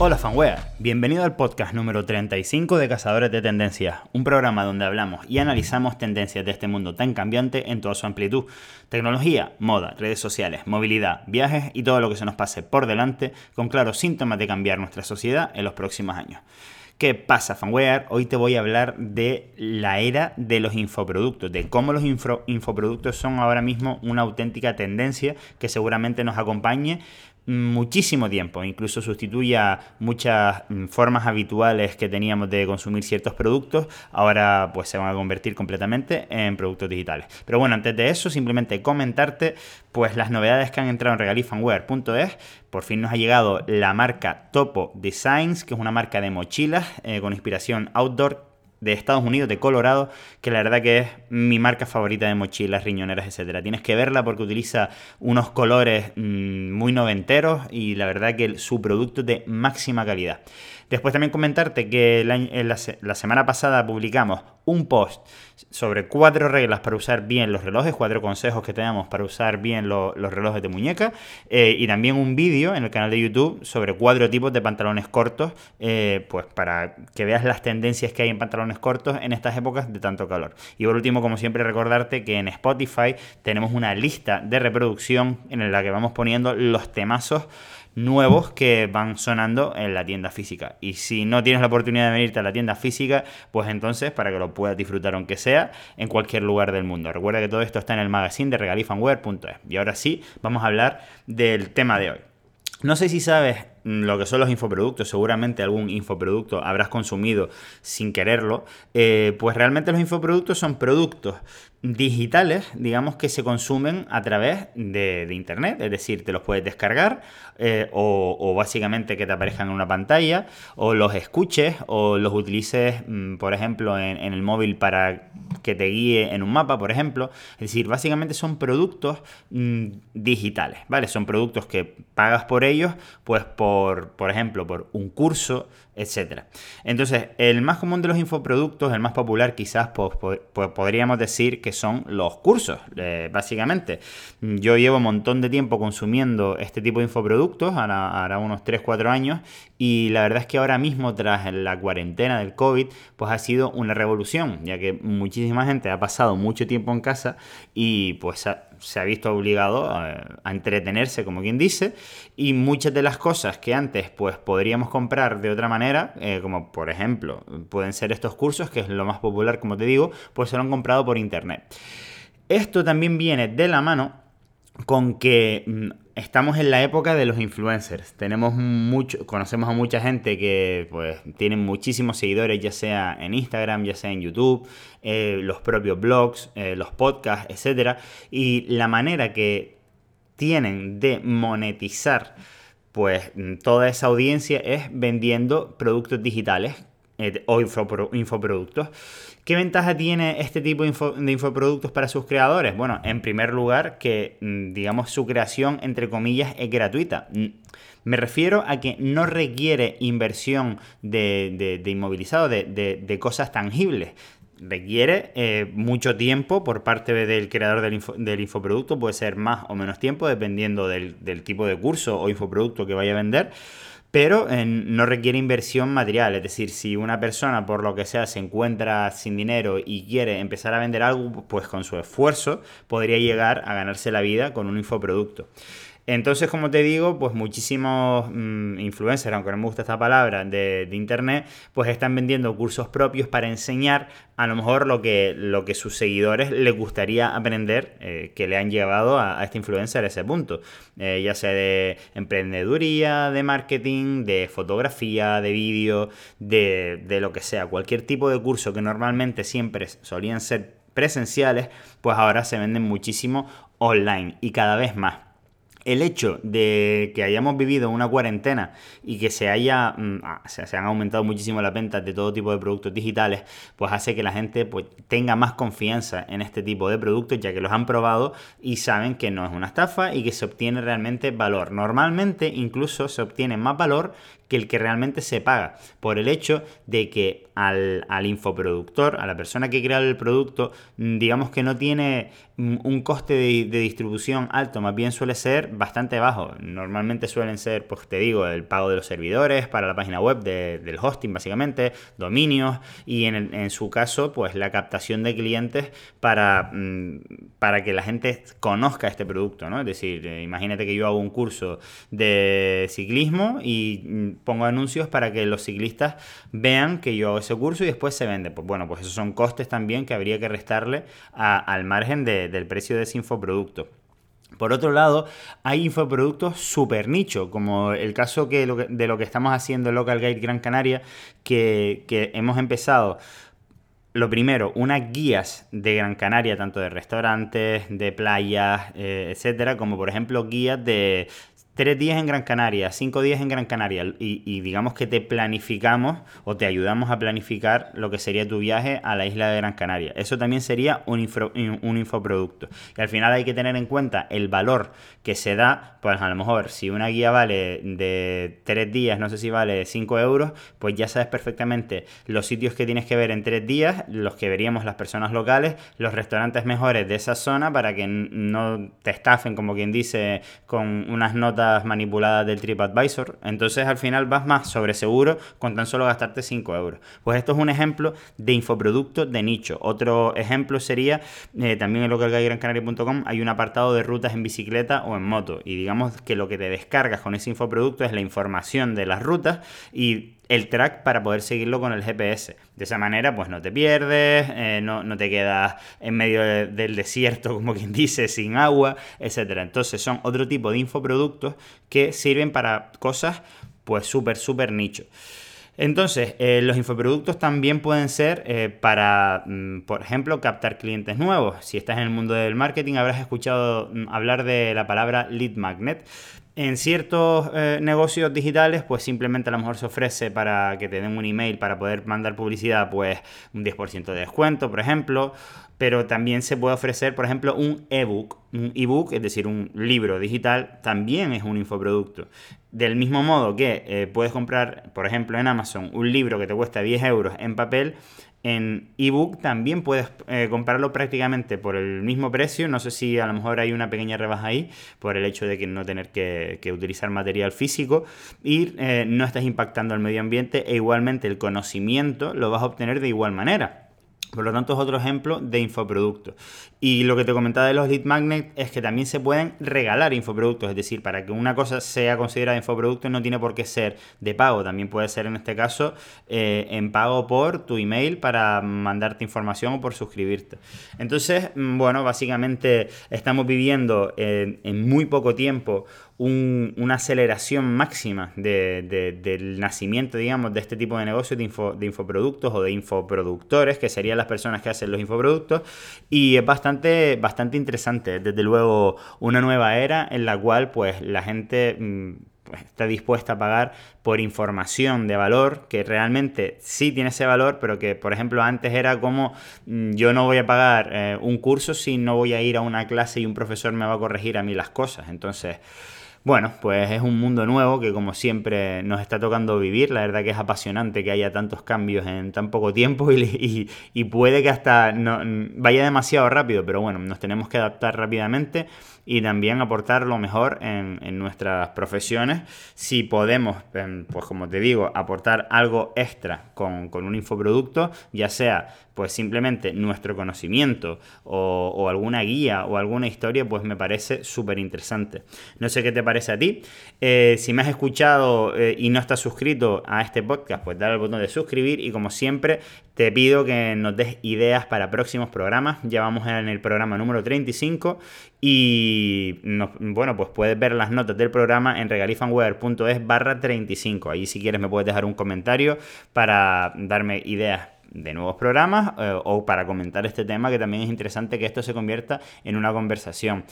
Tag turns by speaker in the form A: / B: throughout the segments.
A: Hola fanware, bienvenido al podcast número 35 de Cazadores de Tendencias, un programa donde hablamos y analizamos tendencias de este mundo tan cambiante en toda su amplitud. Tecnología, moda, redes sociales, movilidad, viajes y todo lo que se nos pase por delante con claros síntomas de cambiar nuestra sociedad en los próximos años. ¿Qué pasa, fanware? Hoy te voy a hablar de la era de los infoproductos, de cómo los infoproductos son ahora mismo una auténtica tendencia que seguramente nos acompañe muchísimo tiempo, incluso sustituya muchas mm, formas habituales que teníamos de consumir ciertos productos, ahora pues se van a convertir completamente en productos digitales. Pero bueno, antes de eso, simplemente comentarte pues las novedades que han entrado en regalifanware.es. Por fin nos ha llegado la marca Topo Designs, que es una marca de mochilas eh, con inspiración outdoor de Estados Unidos, de Colorado, que la verdad que es mi marca favorita de mochilas, riñoneras, etcétera. Tienes que verla porque utiliza unos colores mm, muy noventeros y la verdad que su producto es de máxima calidad. Después también comentarte que la, semana pasada publicamos un post sobre cuatro reglas para usar bien los relojes, cuatro consejos que tenemos para usar bien los relojes de muñeca eh, y también un vídeo en el canal de YouTube sobre cuatro tipos de pantalones cortos, eh, pues para que veas las tendencias que hay en pantalones cortos en estas épocas de tanto calor. Y por último, como siempre, recordarte que en Spotify tenemos una lista de reproducción en la que vamos poniendo los temazos nuevos que van sonando en la tienda física. Y si no tienes la oportunidad de venirte a la tienda física, pues entonces para que lo puedas disfrutar aunque sea en cualquier lugar del mundo. Recuerda que todo esto está en el magazine de regalifanware.es. Y ahora sí, vamos a hablar del tema de hoy. No sé si sabes lo que son los infoproductos, seguramente algún infoproducto habrás consumido sin quererlo, eh, pues realmente los infoproductos son productos digitales, digamos, que se consumen a través de, Internet, es decir, te los puedes descargar eh, o, básicamente que te aparezcan en una pantalla o los escuches o los utilices, mm, por ejemplo, en, el móvil para que te guíe en un mapa, por ejemplo. Es decir, básicamente son productos mm, digitales, ¿vale? Son productos que pagas por ellos, pues por por, ejemplo, por un curso, etc. Entonces, el más común de los infoproductos, el más popular quizás, pues, podríamos decir que son los cursos, eh, básicamente. Yo llevo un montón de tiempo consumiendo este tipo de infoproductos, ahora, unos 3-4 años, y la verdad es que ahora mismo, tras la cuarentena del COVID, pues ha sido una revolución, ya que gente ha pasado mucho tiempo en casa y pues se ha visto obligado a, entretenerse, como quien dice, y muchas de las cosas que antes pues podríamos comprar de otra manera, eh, como por ejemplo pueden ser estos cursos, que es lo más popular, como te digo, pues se lo han comprado por internet. Esto también viene de la mano con que mm, estamos en la época de los influencers. Tenemos mucho, conocemos a mucha gente que pues tienen muchísimos seguidores, ya sea en Instagram, ya sea en YouTube, eh, los propios blogs, eh, los podcasts, etc. Y la manera que tienen de monetizar pues toda esa audiencia es vendiendo productos digitales eh, o infoproductos. ¿Qué ventaja tiene este tipo de, infoproductos para sus creadores? Bueno, en primer lugar, que mm, digamos su creación, entre comillas, es gratuita. Me refiero a que no requiere inversión de, inmovilizado, de, cosas tangibles requiere eh, mucho tiempo por parte del creador del, infoproducto, puede ser más o menos tiempo dependiendo del, del, tipo de curso o infoproducto que vaya a vender, pero no requiere inversión material. Es decir, si una persona por lo que sea se encuentra sin dinero y quiere empezar a vender algo, pues con su esfuerzo podría llegar a ganarse la vida con un infoproducto. Entonces, como te digo, pues muchísimos mm, influencers, aunque no me gusta esta palabra, de, internet, pues están vendiendo cursos propios para enseñar a lo mejor lo que, lo que sus seguidores les gustaría aprender, eh, que le han llevado a, este influencer a ese punto. Eh, ya sea de emprendeduría, de marketing, de fotografía, de vídeo, de, de lo que sea. Cualquier tipo de curso que normalmente siempre solían ser presenciales, pues ahora se venden muchísimo online y cada vez más el hecho de que hayamos vivido una cuarentena y que se haya mm, ah, se, han aumentado muchísimo las ventas de todo tipo de productos digitales, pues hace que la gente pues, tenga más confianza en este tipo de productos, ya que los han probado y saben que no es una estafa y que se obtiene realmente valor. Normalmente incluso se obtiene más valor que el que realmente se paga, por el hecho de que al, infoproductor, a la persona que crea el producto, mm, digamos que no tiene mm, un coste de, distribución alto, más bien suele ser bastante bajo. Normalmente suelen ser, pues te digo, el pago de los servidores para la página web del hosting, básicamente, dominios y en, su caso, pues la captación de clientes para, mm, para que la gente conozca este producto, ¿no? Es decir, eh, imagínate que yo hago un curso de ciclismo y pongo anuncios para que los ciclistas vean que yo hago ese curso y después se vende. Pues bueno, pues esos son costes también que habría que restarle al margen del precio de ese infoproducto. Por otro lado, hay infoproductos super nicho, como el caso que, de lo que estamos haciendo en Local Guide Gran Canaria, que, hemos empezado lo primero, unas guías de Gran Canaria, tanto de restaurantes, de playas, eh, etcétera, como por ejemplo guías de tres días en Gran Canaria, cinco días en Gran Canaria y, digamos que te planificamos o te ayudamos a planificar lo que sería tu viaje a la isla de Gran Canaria. Eso también sería un, un infoproducto. Y al final hay que tener en cuenta el valor que se da, pues a lo mejor si una guía vale de tres días, no sé si vale cinco euros, pues ya sabes perfectamente los sitios que tienes que ver en tres días, los que veríamos las personas locales, los restaurantes mejores de esa zona para que no te estafen, como quien dice, con unas notas manipuladas del TripAdvisor. Entonces al final vas más sobre seguro con tan solo gastarte 5 euros. Pues esto es un ejemplo de infoproducto de nicho. Otro ejemplo sería eh, también en localguidegrancanaria.com hay un apartado de rutas en bicicleta o en moto. Y digamos que lo que te descargas con ese infoproducto es la información de las rutas y el track para poder seguirlo con el GPS. De esa manera, pues no te pierdes, eh, no, te quedas en medio del desierto, como quien dice, sin agua, etc. Entonces son otro tipo de infoproductos que sirven para cosas pues súper, súper nicho. Entonces, eh, los infoproductos también pueden ser eh, para, mm, por ejemplo, captar clientes nuevos. Si estás en el mundo del marketing, habrás escuchado mm, hablar de la palabra lead magnet. En ciertos eh, negocios digitales, pues simplemente a lo mejor se ofrece para que te den un email para poder mandar publicidad, pues un 10% de descuento, por ejemplo. Pero también se puede ofrecer, por ejemplo, un ebook. Un ebook, es decir, un libro digital, también es un infoproducto. Del mismo modo que eh, puedes comprar, por ejemplo, en Amazon, un libro que te cuesta 10 euros en papel, en ebook también puedes eh, comprarlo prácticamente por el mismo precio. No sé si a lo mejor hay una pequeña rebaja ahí por el hecho de que no tener que, utilizar material físico y eh, no estás impactando al medio ambiente e igualmente el conocimiento lo vas a obtener de igual manera. Por lo tanto, es otro ejemplo de infoproductos. Y lo que te comentaba de los lead magnets es que también se pueden regalar infoproductos. Es decir, para que una cosa sea considerada infoproducto no tiene por qué ser de pago. También puede ser en este caso eh, en pago por tu email para mandarte información o por suscribirte. Entonces, mm, bueno, básicamente estamos viviendo en muy poco tiempo una aceleración máxima del nacimiento, digamos, de este tipo de negocios de, info, de infoproductos o de infoproductores, que serían las personas que hacen los infoproductos, y es bastante, bastante interesante, desde luego, una nueva era en la cual pues la gente mm, pues, está dispuesta a pagar por información de valor que realmente sí tiene ese valor, pero que por ejemplo antes era como mm, yo no voy a pagar eh, un curso si no voy a ir a una clase y un profesor me va a corregir a mí las cosas. Entonces, bueno, pues es un mundo nuevo que como siempre nos está tocando vivir. La verdad que es apasionante que haya tantos cambios en tan poco tiempo y, puede que hasta no, vaya demasiado rápido, pero bueno, nos tenemos que adaptar rápidamente y también aportar lo mejor en, nuestras profesiones. Si podemos, em, pues como te digo, aportar algo extra con, con un infoproducto, ya sea pues simplemente nuestro conocimiento o, alguna guía o alguna historia, pues me parece súper interesante. No sé qué te parece a ti. Eh, si me has escuchado eh, y no estás suscrito a este podcast, pues dale al botón de suscribir y como siempre te pido que nos des ideas para próximos programas. Ya vamos en el programa número 35 y bueno, pues puedes ver las notas del programa en regalifanwear.es barra 35. Ahí si quieres me puedes dejar un comentario para darme ideas de nuevos programas eh, o para comentar este tema que también es interesante que esto se convierta en una conversación.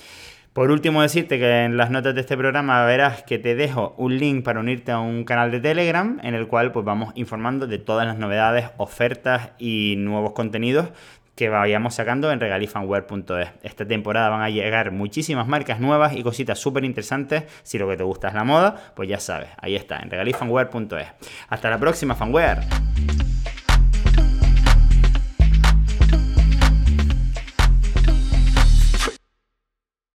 A: Por último, decirte que en las notas de este programa verás que te dejo un link para unirte a un canal de Telegram en el cual pues vamos informando de todas las novedades, ofertas y nuevos contenidos que vayamos sacando en regalifanware.es. Esta temporada van a llegar muchísimas marcas nuevas y cositas súper interesantes. Si lo que te gusta es la moda, pues ya sabes, ahí está, en regalifanware.es. Hasta la próxima, fanware.